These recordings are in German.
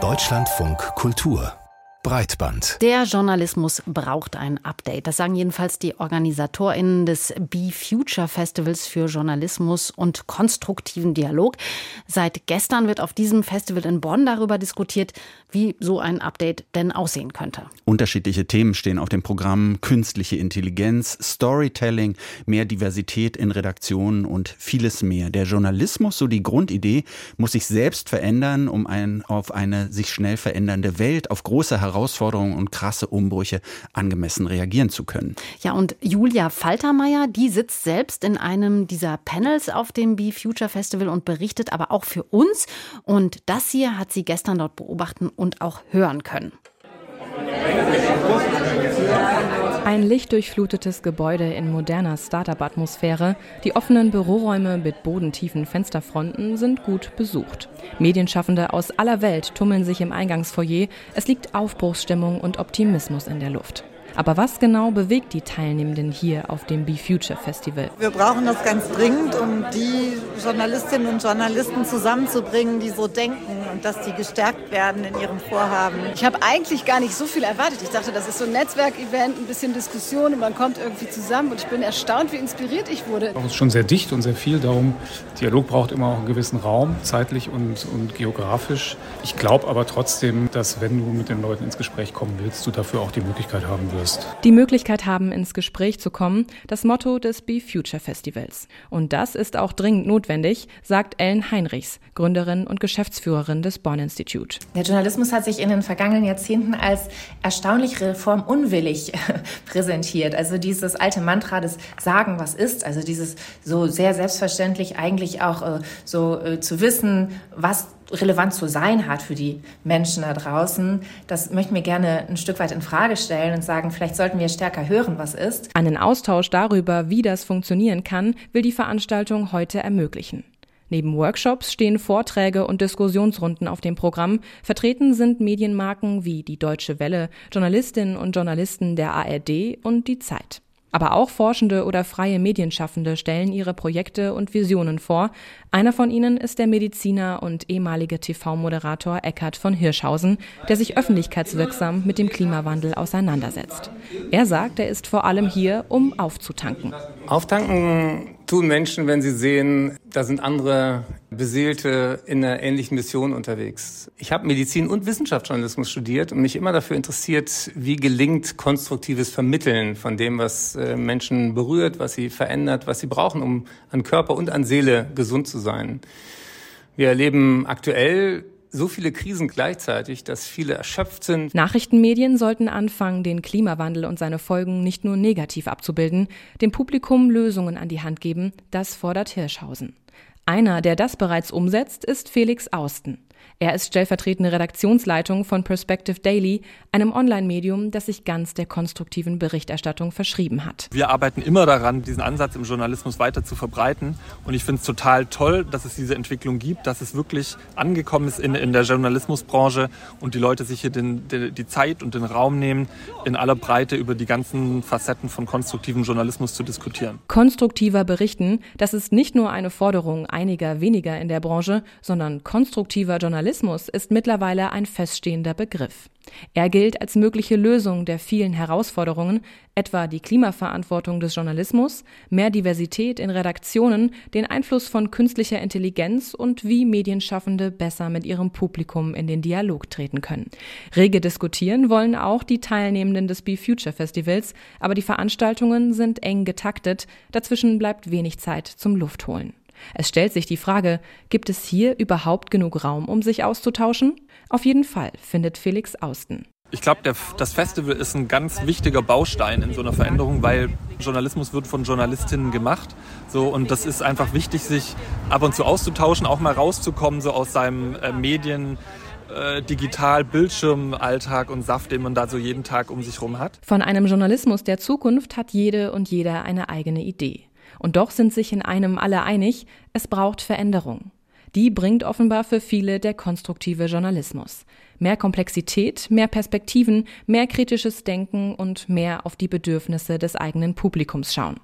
Deutschlandfunk Kultur Breitband. Der Journalismus braucht ein Update. Das sagen jedenfalls die OrganisatorInnen des Be Future Festivals für Journalismus und konstruktiven Dialog. Seit gestern wird auf diesem Festival in Bonn darüber diskutiert, wie so ein Update denn aussehen könnte. Unterschiedliche Themen stehen auf dem Programm. Künstliche Intelligenz, Storytelling, mehr Diversität in Redaktionen und vieles mehr. Der Journalismus, so die Grundidee, muss sich selbst verändern, um ein, auf eine sich schnell verändernde Welt, auf große Herausforderungen Herausforderungen und krasse Umbrüche angemessen reagieren zu können. Ja, und Julia Faltermeier, die sitzt selbst in einem dieser Panels auf dem Be Future Festival und berichtet aber auch für uns. Und das hier hat sie gestern dort beobachten und auch hören können. Ein lichtdurchflutetes Gebäude in moderner Startup-Atmosphäre, die offenen Büroräume mit bodentiefen Fensterfronten sind gut besucht. Medienschaffende aus aller Welt tummeln sich im Eingangsfoyer. Es liegt Aufbruchsstimmung und Optimismus in der Luft. Aber was genau bewegt die Teilnehmenden hier auf dem Be Future Festival? Wir brauchen das ganz dringend, um die Journalistinnen und Journalisten zusammenzubringen, die so denken und dass die gestärkt werden in ihrem Vorhaben. Ich habe eigentlich gar nicht so viel erwartet. Ich dachte, das ist so ein Netzwerkevent, ein bisschen Diskussion und man kommt irgendwie zusammen. Und ich bin erstaunt, wie inspiriert ich wurde. Es ist schon sehr dicht und sehr viel. Darum, Dialog braucht immer auch einen gewissen Raum, zeitlich und, und geografisch. Ich glaube aber trotzdem, dass wenn du mit den Leuten ins Gespräch kommen willst, du dafür auch die Möglichkeit haben wirst ist. Die Möglichkeit haben, ins Gespräch zu kommen, das Motto des Be Future Festivals. Und das ist auch dringend notwendig, sagt Ellen Heinrichs, Gründerin und Geschäftsführerin des Born Institute. Der Journalismus hat sich in den vergangenen Jahrzehnten als erstaunlich reformunwillig präsentiert. Also dieses alte Mantra des Sagen, was ist, also dieses so sehr selbstverständlich eigentlich auch äh, so äh, zu wissen, was relevant zu sein hat für die Menschen da draußen, das möchten wir gerne ein Stück weit in Frage stellen und sagen, vielleicht sollten wir stärker hören, was ist. Einen Austausch darüber, wie das funktionieren kann, will die Veranstaltung heute ermöglichen. Neben Workshops stehen Vorträge und Diskussionsrunden auf dem Programm. Vertreten sind Medienmarken wie die Deutsche Welle, Journalistinnen und Journalisten der ARD und die Zeit. Aber auch Forschende oder freie Medienschaffende stellen ihre Projekte und Visionen vor. Einer von ihnen ist der Mediziner und ehemalige TV-Moderator Eckhard von Hirschhausen, der sich öffentlichkeitswirksam mit dem Klimawandel auseinandersetzt. Er sagt, er ist vor allem hier, um aufzutanken. Auftanken tun Menschen, wenn sie sehen, da sind andere Beseelte in einer ähnlichen Mission unterwegs. Ich habe Medizin und Wissenschaftsjournalismus studiert und mich immer dafür interessiert, wie gelingt konstruktives Vermitteln von dem, was äh, Menschen berührt, was sie verändert, was sie brauchen, um an Körper und an Seele gesund zu sein. Wir erleben aktuell so viele Krisen gleichzeitig, dass viele erschöpft sind. Nachrichtenmedien sollten anfangen, den Klimawandel und seine Folgen nicht nur negativ abzubilden, dem Publikum Lösungen an die Hand geben, das fordert Hirschhausen. Einer, der das bereits umsetzt, ist Felix Austen. Er ist stellvertretende Redaktionsleitung von Perspective Daily, einem Online-Medium, das sich ganz der konstruktiven Berichterstattung verschrieben hat. Wir arbeiten immer daran, diesen Ansatz im Journalismus weiter zu verbreiten. Und ich finde es total toll, dass es diese Entwicklung gibt, dass es wirklich angekommen ist in, in der Journalismusbranche und die Leute sich hier den, die, die Zeit und den Raum nehmen, in aller Breite über die ganzen Facetten von konstruktivem Journalismus zu diskutieren. Konstruktiver berichten, das ist nicht nur eine Forderung einiger weniger in der Branche, sondern konstruktiver Journalismus Journalismus ist mittlerweile ein feststehender Begriff. Er gilt als mögliche Lösung der vielen Herausforderungen, etwa die Klimaverantwortung des Journalismus, mehr Diversität in Redaktionen, den Einfluss von künstlicher Intelligenz und wie Medienschaffende besser mit ihrem Publikum in den Dialog treten können. Rege diskutieren wollen auch die Teilnehmenden des Be Future Festivals, aber die Veranstaltungen sind eng getaktet, dazwischen bleibt wenig Zeit zum Luftholen. Es stellt sich die Frage, gibt es hier überhaupt genug Raum, um sich auszutauschen? Auf jeden Fall, findet Felix Austen. Ich glaube, das Festival ist ein ganz wichtiger Baustein in so einer Veränderung, weil Journalismus wird von Journalistinnen gemacht. So, und das ist einfach wichtig, sich ab und zu auszutauschen, auch mal rauszukommen, so aus seinem äh, Medien, äh, digital Bildschirmalltag und Saft, den man da so jeden Tag um sich herum hat. Von einem Journalismus der Zukunft hat jede und jeder eine eigene Idee. Und doch sind sich in einem alle einig, es braucht Veränderung. Die bringt offenbar für viele der konstruktive Journalismus. Mehr Komplexität, mehr Perspektiven, mehr kritisches Denken und mehr auf die Bedürfnisse des eigenen Publikums schauen.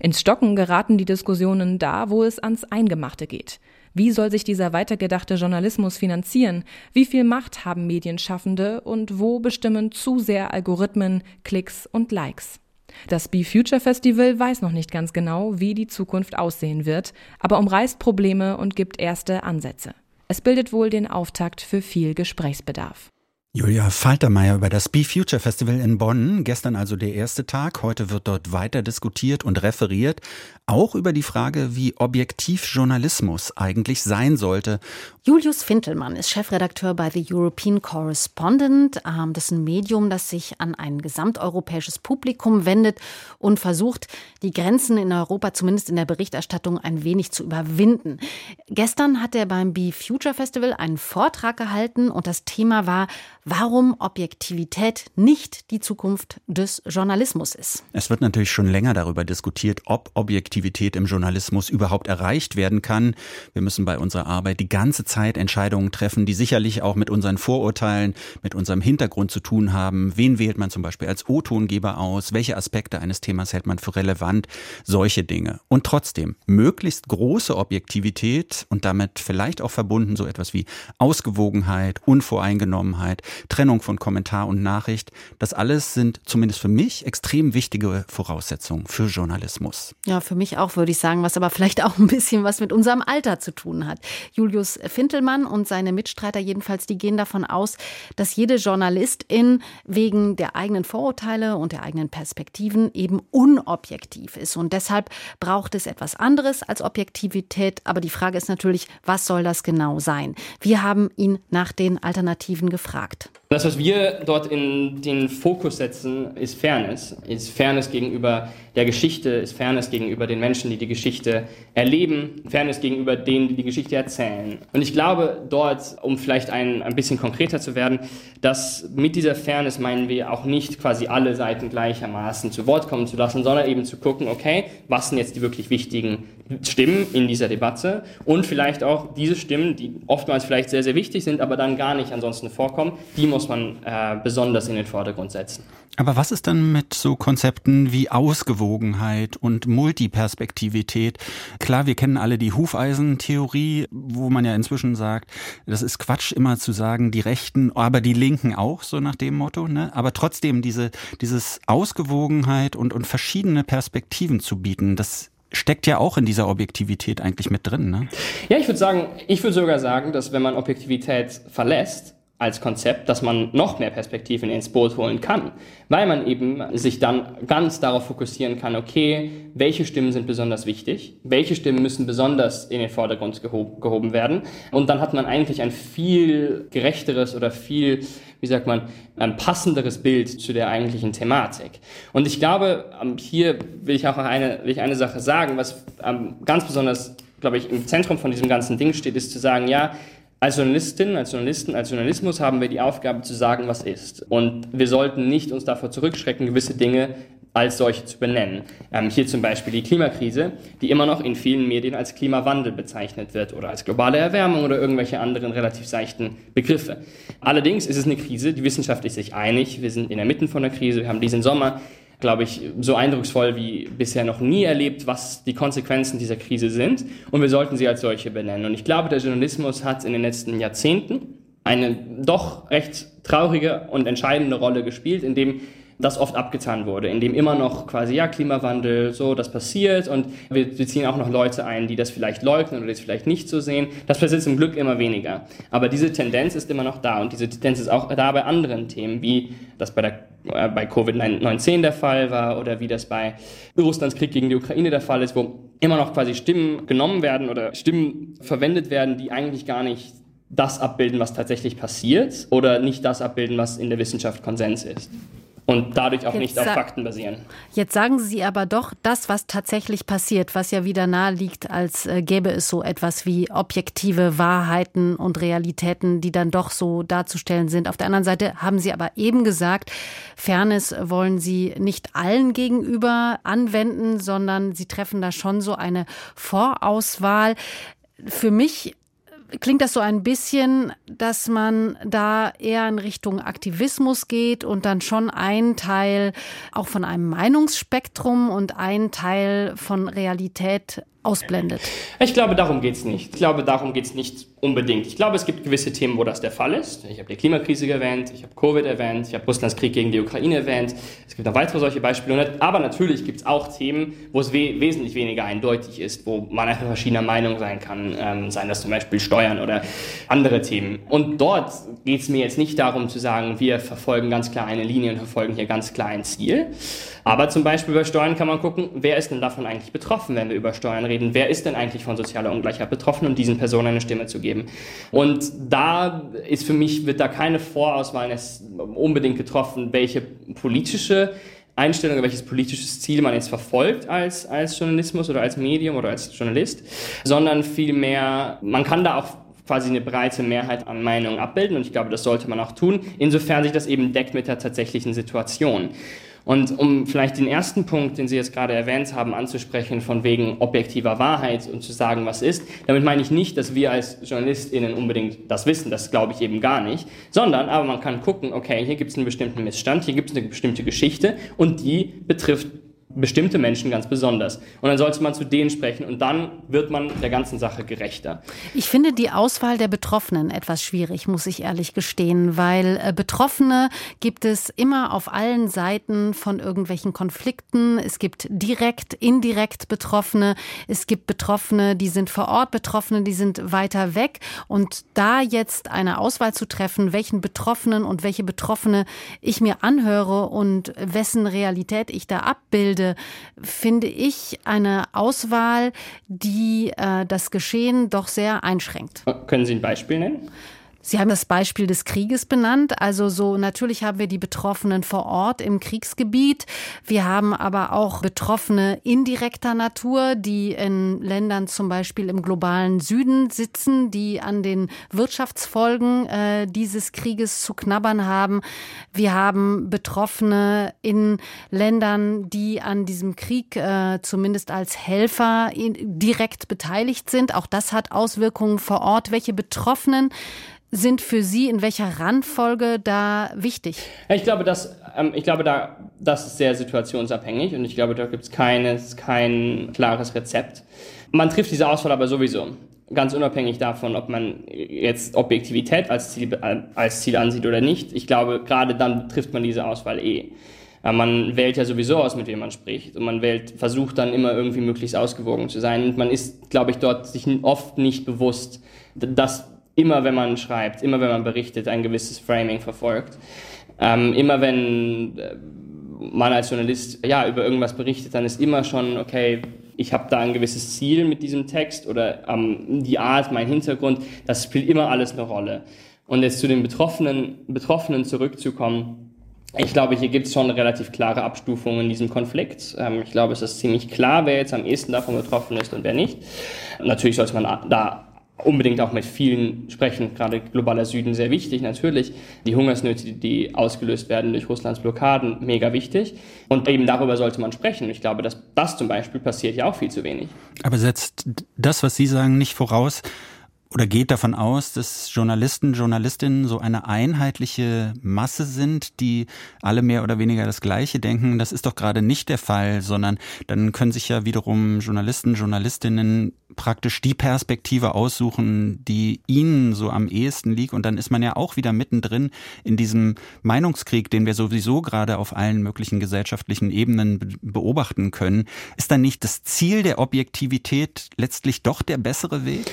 Ins Stocken geraten die Diskussionen da, wo es ans Eingemachte geht. Wie soll sich dieser weitergedachte Journalismus finanzieren? Wie viel Macht haben Medienschaffende und wo bestimmen zu sehr Algorithmen, Klicks und Likes? Das Be Future Festival weiß noch nicht ganz genau, wie die Zukunft aussehen wird, aber umreißt Probleme und gibt erste Ansätze. Es bildet wohl den Auftakt für viel Gesprächsbedarf. Julia Faltermeier über das Be Future Festival in Bonn. Gestern also der erste Tag. Heute wird dort weiter diskutiert und referiert. Auch über die Frage, wie objektiv Journalismus eigentlich sein sollte. Julius Fintelmann ist Chefredakteur bei The European Correspondent. Ähm, das ist ein Medium, das sich an ein gesamteuropäisches Publikum wendet und versucht, die Grenzen in Europa zumindest in der Berichterstattung ein wenig zu überwinden. Gestern hat er beim Be Future Festival einen Vortrag gehalten und das Thema war, warum Objektivität nicht die Zukunft des Journalismus ist. Es wird natürlich schon länger darüber diskutiert, ob Objektivität im Journalismus überhaupt erreicht werden kann. Wir müssen bei unserer Arbeit die ganze Zeit Entscheidungen treffen, die sicherlich auch mit unseren Vorurteilen, mit unserem Hintergrund zu tun haben. Wen wählt man zum Beispiel als O-Tongeber aus? Welche Aspekte eines Themas hält man für relevant? Solche Dinge. Und trotzdem, möglichst große Objektivität und damit vielleicht auch verbunden so etwas wie Ausgewogenheit, Unvoreingenommenheit, Trennung von Kommentar und Nachricht, das alles sind zumindest für mich extrem wichtige Voraussetzungen für Journalismus. Ja, für mich auch, würde ich sagen, was aber vielleicht auch ein bisschen was mit unserem Alter zu tun hat. Julius Fintelmann und seine Mitstreiter jedenfalls, die gehen davon aus, dass jede Journalistin wegen der eigenen Vorurteile und der eigenen Perspektiven eben unobjektiv ist. Und deshalb braucht es etwas anderes als Objektivität. Aber die Frage ist natürlich, was soll das genau sein? Wir haben ihn nach den Alternativen gefragt. Nacht. Das, was wir dort in den Fokus setzen, ist Fairness. Ist Fairness gegenüber der Geschichte, ist Fairness gegenüber den Menschen, die die Geschichte erleben, Fairness gegenüber denen, die die Geschichte erzählen. Und ich glaube dort, um vielleicht ein, ein bisschen konkreter zu werden, dass mit dieser Fairness meinen wir auch nicht quasi alle Seiten gleichermaßen zu Wort kommen zu lassen, sondern eben zu gucken, okay, was sind jetzt die wirklich wichtigen Stimmen in dieser Debatte und vielleicht auch diese Stimmen, die oftmals vielleicht sehr, sehr wichtig sind, aber dann gar nicht ansonsten vorkommen, die muss man äh, besonders in den Vordergrund setzen. Aber was ist dann mit so Konzepten wie Ausgewogenheit und Multiperspektivität? Klar, wir kennen alle die Hufeisentheorie, wo man ja inzwischen sagt, das ist Quatsch, immer zu sagen, die Rechten, aber die Linken auch, so nach dem Motto. Ne? Aber trotzdem diese, dieses Ausgewogenheit und, und verschiedene Perspektiven zu bieten, das steckt ja auch in dieser Objektivität eigentlich mit drin. Ne? Ja, ich würde sagen, ich würde sogar sagen, dass wenn man Objektivität verlässt, als Konzept, dass man noch mehr Perspektiven ins Boot holen kann, weil man eben sich dann ganz darauf fokussieren kann, okay, welche Stimmen sind besonders wichtig, welche Stimmen müssen besonders in den Vordergrund gehob, gehoben werden und dann hat man eigentlich ein viel gerechteres oder viel, wie sagt man, ein passenderes Bild zu der eigentlichen Thematik. Und ich glaube, ähm, hier will ich auch eine, will ich eine Sache sagen, was ähm, ganz besonders, glaube ich, im Zentrum von diesem ganzen Ding steht, ist zu sagen, ja, als Journalistin, als Journalisten, als Journalismus haben wir die Aufgabe zu sagen, was ist. Und wir sollten nicht uns davor zurückschrecken, gewisse Dinge als solche zu benennen. Ähm, hier zum Beispiel die Klimakrise, die immer noch in vielen Medien als Klimawandel bezeichnet wird oder als globale Erwärmung oder irgendwelche anderen relativ seichten Begriffe. Allerdings ist es eine Krise, die Wissenschaft ist sich einig, wir sind in der Mitte von der Krise, wir haben diesen Sommer glaube ich, so eindrucksvoll wie bisher noch nie erlebt, was die Konsequenzen dieser Krise sind. Und wir sollten sie als solche benennen. Und ich glaube, der Journalismus hat in den letzten Jahrzehnten eine doch recht traurige und entscheidende Rolle gespielt, indem das oft abgetan wurde, in dem immer noch quasi, ja, Klimawandel, so, das passiert und wir, wir ziehen auch noch Leute ein, die das vielleicht leugnen oder das vielleicht nicht so sehen. Das passiert zum Glück immer weniger. Aber diese Tendenz ist immer noch da und diese Tendenz ist auch da bei anderen Themen, wie das bei der bei Covid-19 der Fall war oder wie das bei Russlands Krieg gegen die Ukraine der Fall ist, wo immer noch quasi Stimmen genommen werden oder Stimmen verwendet werden, die eigentlich gar nicht das abbilden, was tatsächlich passiert oder nicht das abbilden, was in der Wissenschaft Konsens ist und dadurch auch jetzt nicht auf Fakten basieren. Jetzt sagen Sie aber doch, das, was tatsächlich passiert, was ja wieder nahe liegt, als äh, gäbe es so etwas wie objektive Wahrheiten und Realitäten, die dann doch so darzustellen sind. Auf der anderen Seite haben Sie aber eben gesagt, Fairness wollen Sie nicht allen gegenüber anwenden, sondern Sie treffen da schon so eine Vorauswahl. Für mich klingt das so ein bisschen, dass man da eher in Richtung Aktivismus geht und dann schon ein Teil auch von einem Meinungsspektrum und ein Teil von Realität ausblendet? Ich glaube, darum geht es nicht. Ich glaube, darum geht es nicht unbedingt. Ich glaube, es gibt gewisse Themen, wo das der Fall ist. Ich habe die Klimakrise erwähnt, ich habe Covid erwähnt, ich habe Russlands Krieg gegen die Ukraine erwähnt. Es gibt noch weitere solche Beispiele. Aber natürlich gibt es auch Themen, wo es we wesentlich weniger eindeutig ist, wo man einfach verschiedener Meinung sein kann. Ähm, seien das zum Beispiel Steuern oder andere Themen. Und dort geht es mir jetzt nicht darum zu sagen, wir verfolgen ganz klar eine Linie und verfolgen hier ganz klar ein Ziel. Aber zum Beispiel bei Steuern kann man gucken, wer ist denn davon eigentlich betroffen, wenn wir über Steuern reden? Wer ist denn eigentlich von sozialer Ungleichheit betroffen, um diesen Personen eine Stimme zu geben? Und da ist für mich, wird da keine Vorauswahl unbedingt getroffen, welche politische Einstellung welches politisches Ziel man jetzt verfolgt als, als Journalismus oder als Medium oder als Journalist, sondern vielmehr, man kann da auch quasi eine breite Mehrheit an Meinungen abbilden und ich glaube, das sollte man auch tun, insofern sich das eben deckt mit der tatsächlichen Situation. Und um vielleicht den ersten Punkt, den Sie jetzt gerade erwähnt haben, anzusprechen, von wegen objektiver Wahrheit und zu sagen, was ist, damit meine ich nicht, dass wir als JournalistInnen unbedingt das wissen, das glaube ich eben gar nicht, sondern aber man kann gucken, okay, hier gibt es einen bestimmten Missstand, hier gibt es eine bestimmte Geschichte und die betrifft bestimmte Menschen ganz besonders. Und dann sollte man zu denen sprechen und dann wird man der ganzen Sache gerechter. Ich finde die Auswahl der Betroffenen etwas schwierig, muss ich ehrlich gestehen, weil äh, Betroffene gibt es immer auf allen Seiten von irgendwelchen Konflikten. Es gibt direkt, indirekt Betroffene. Es gibt Betroffene, die sind vor Ort, Betroffene, die sind weiter weg. Und da jetzt eine Auswahl zu treffen, welchen Betroffenen und welche Betroffene ich mir anhöre und wessen Realität ich da abbilde, Bilde, finde ich eine Auswahl, die äh, das Geschehen doch sehr einschränkt. Können Sie ein Beispiel nennen? Sie haben das Beispiel des Krieges benannt. Also so natürlich haben wir die Betroffenen vor Ort im Kriegsgebiet. Wir haben aber auch Betroffene indirekter Natur, die in Ländern zum Beispiel im globalen Süden sitzen, die an den Wirtschaftsfolgen äh, dieses Krieges zu knabbern haben. Wir haben Betroffene in Ländern, die an diesem Krieg äh, zumindest als Helfer direkt beteiligt sind. Auch das hat Auswirkungen vor Ort. Welche Betroffenen sind für Sie in welcher Randfolge da wichtig? Ich glaube, dass, ähm, ich glaube da, das ist sehr situationsabhängig und ich glaube, da gibt es kein klares Rezept. Man trifft diese Auswahl aber sowieso. Ganz unabhängig davon, ob man jetzt Objektivität als Ziel, als Ziel ansieht oder nicht. Ich glaube, gerade dann trifft man diese Auswahl eh. Man wählt ja sowieso aus, mit wem man spricht. Und man wählt, versucht dann immer irgendwie möglichst ausgewogen zu sein. Und man ist, glaube ich, dort sich oft nicht bewusst, dass immer wenn man schreibt, immer wenn man berichtet, ein gewisses Framing verfolgt. Ähm, immer wenn äh, man als Journalist ja über irgendwas berichtet, dann ist immer schon okay, ich habe da ein gewisses Ziel mit diesem Text oder ähm, die Art, mein Hintergrund, das spielt immer alles eine Rolle. Und jetzt zu den Betroffenen, Betroffenen zurückzukommen, ich glaube, hier gibt es schon relativ klare Abstufung in diesem Konflikt. Ähm, ich glaube, es ist ziemlich klar, wer jetzt am ehesten davon betroffen ist und wer nicht. Natürlich sollte man da unbedingt auch mit vielen sprechen, gerade globaler Süden sehr wichtig natürlich. Die Hungersnöte, die ausgelöst werden durch Russlands Blockaden, mega wichtig. Und eben darüber sollte man sprechen. Ich glaube, dass das zum Beispiel passiert ja auch viel zu wenig. Aber setzt das, was Sie sagen, nicht voraus, oder geht davon aus, dass Journalisten, Journalistinnen so eine einheitliche Masse sind, die alle mehr oder weniger das Gleiche denken. Das ist doch gerade nicht der Fall, sondern dann können sich ja wiederum Journalisten, Journalistinnen praktisch die Perspektive aussuchen, die ihnen so am ehesten liegt. Und dann ist man ja auch wieder mittendrin in diesem Meinungskrieg, den wir sowieso gerade auf allen möglichen gesellschaftlichen Ebenen beobachten können. Ist dann nicht das Ziel der Objektivität letztlich doch der bessere Weg?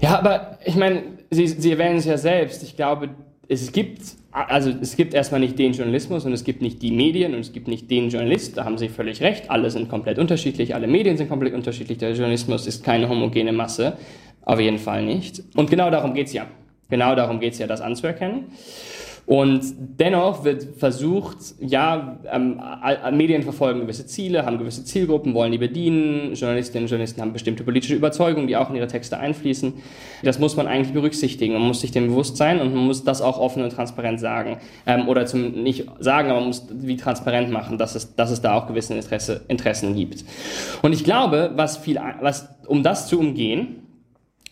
Ja, aber ich meine, Sie, Sie erwähnen es ja selbst. Ich glaube, es gibt, also es gibt erstmal nicht den Journalismus und es gibt nicht die Medien und es gibt nicht den Journalist. Da haben Sie völlig recht. Alle sind komplett unterschiedlich, alle Medien sind komplett unterschiedlich. Der Journalismus ist keine homogene Masse. Auf jeden Fall nicht. Und genau darum geht es ja. Genau darum geht es ja, das anzuerkennen. Und dennoch wird versucht, ja, ähm, Medien verfolgen gewisse Ziele, haben gewisse Zielgruppen, wollen die bedienen. Journalistinnen und Journalisten haben bestimmte politische Überzeugungen, die auch in ihre Texte einfließen. Das muss man eigentlich berücksichtigen. Man muss sich dem bewusst sein und man muss das auch offen und transparent sagen. Ähm, oder zum, nicht sagen, aber man muss wie transparent machen, dass es, dass es da auch gewisse Interesse, Interessen gibt. Und ich glaube, was viel, was, um das zu umgehen,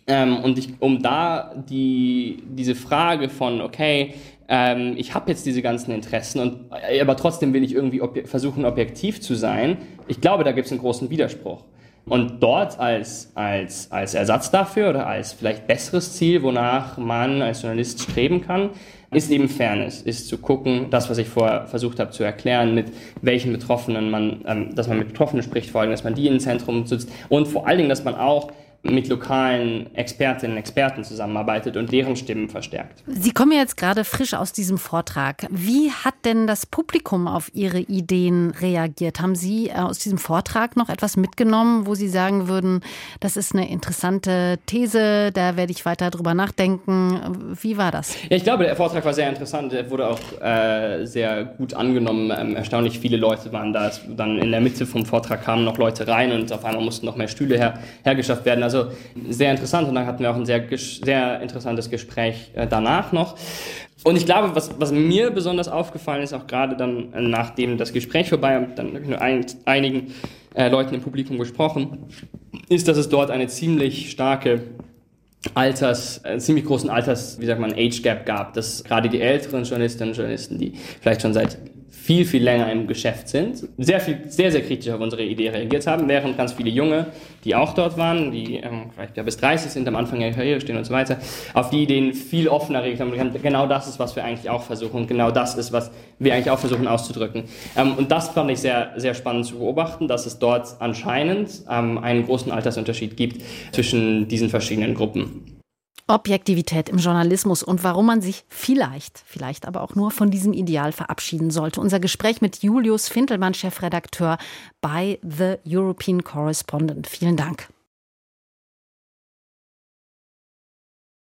ähm, und ich, um da die, diese Frage von, okay, ähm, ich habe jetzt diese ganzen Interessen und äh, aber trotzdem will ich irgendwie ob versuchen objektiv zu sein. Ich glaube, da gibt es einen großen Widerspruch. Und dort als, als, als Ersatz dafür oder als vielleicht besseres Ziel, wonach man als Journalist streben kann, ist eben Fairness, ist zu gucken, das, was ich vorher versucht habe zu erklären, mit welchen Betroffenen man, ähm, dass man mit Betroffenen spricht, vor allem, dass man die im Zentrum sitzt und vor allen Dingen, dass man auch mit lokalen Expertinnen und Experten zusammenarbeitet und deren Stimmen verstärkt. Sie kommen jetzt gerade frisch aus diesem Vortrag. Wie hat denn das Publikum auf Ihre Ideen reagiert? Haben Sie äh, aus diesem Vortrag noch etwas mitgenommen, wo Sie sagen würden, das ist eine interessante These, da werde ich weiter drüber nachdenken? Wie war das? Ja, ich glaube, der Vortrag war sehr interessant. Er wurde auch äh, sehr gut angenommen. Ähm, erstaunlich viele Leute waren da. Dann in der Mitte vom Vortrag kamen noch Leute rein und auf einmal mussten noch mehr Stühle her, hergeschafft werden. Also also sehr interessant und dann hatten wir auch ein sehr, sehr interessantes Gespräch äh, danach noch. Und ich glaube, was, was mir besonders aufgefallen ist, auch gerade dann, äh, nachdem das Gespräch vorbei und dann nur ein, einigen äh, Leuten im Publikum gesprochen, ist, dass es dort eine ziemlich starke Alters, einen ziemlich großen Alters, wie sagt man, Age Gap gab, dass gerade die älteren Journalistinnen und Journalisten, die vielleicht schon seit viel, viel länger im Geschäft sind, sehr, viel, sehr, sehr kritisch auf unsere Idee reagiert haben, während ganz viele Junge, die auch dort waren, die ähm, vielleicht ja bis 30 sind, am Anfang ihrer Karriere stehen und so weiter, auf die Ideen viel offener reagiert haben. Genau das ist, was wir eigentlich auch versuchen und genau das ist, was wir eigentlich auch versuchen auszudrücken. Ähm, und das fand ich sehr, sehr spannend zu beobachten, dass es dort anscheinend ähm, einen großen Altersunterschied gibt zwischen diesen verschiedenen Gruppen. Objektivität im Journalismus und warum man sich vielleicht, vielleicht aber auch nur von diesem Ideal verabschieden sollte. Unser Gespräch mit Julius Fintelmann, Chefredakteur bei The European Correspondent. Vielen Dank.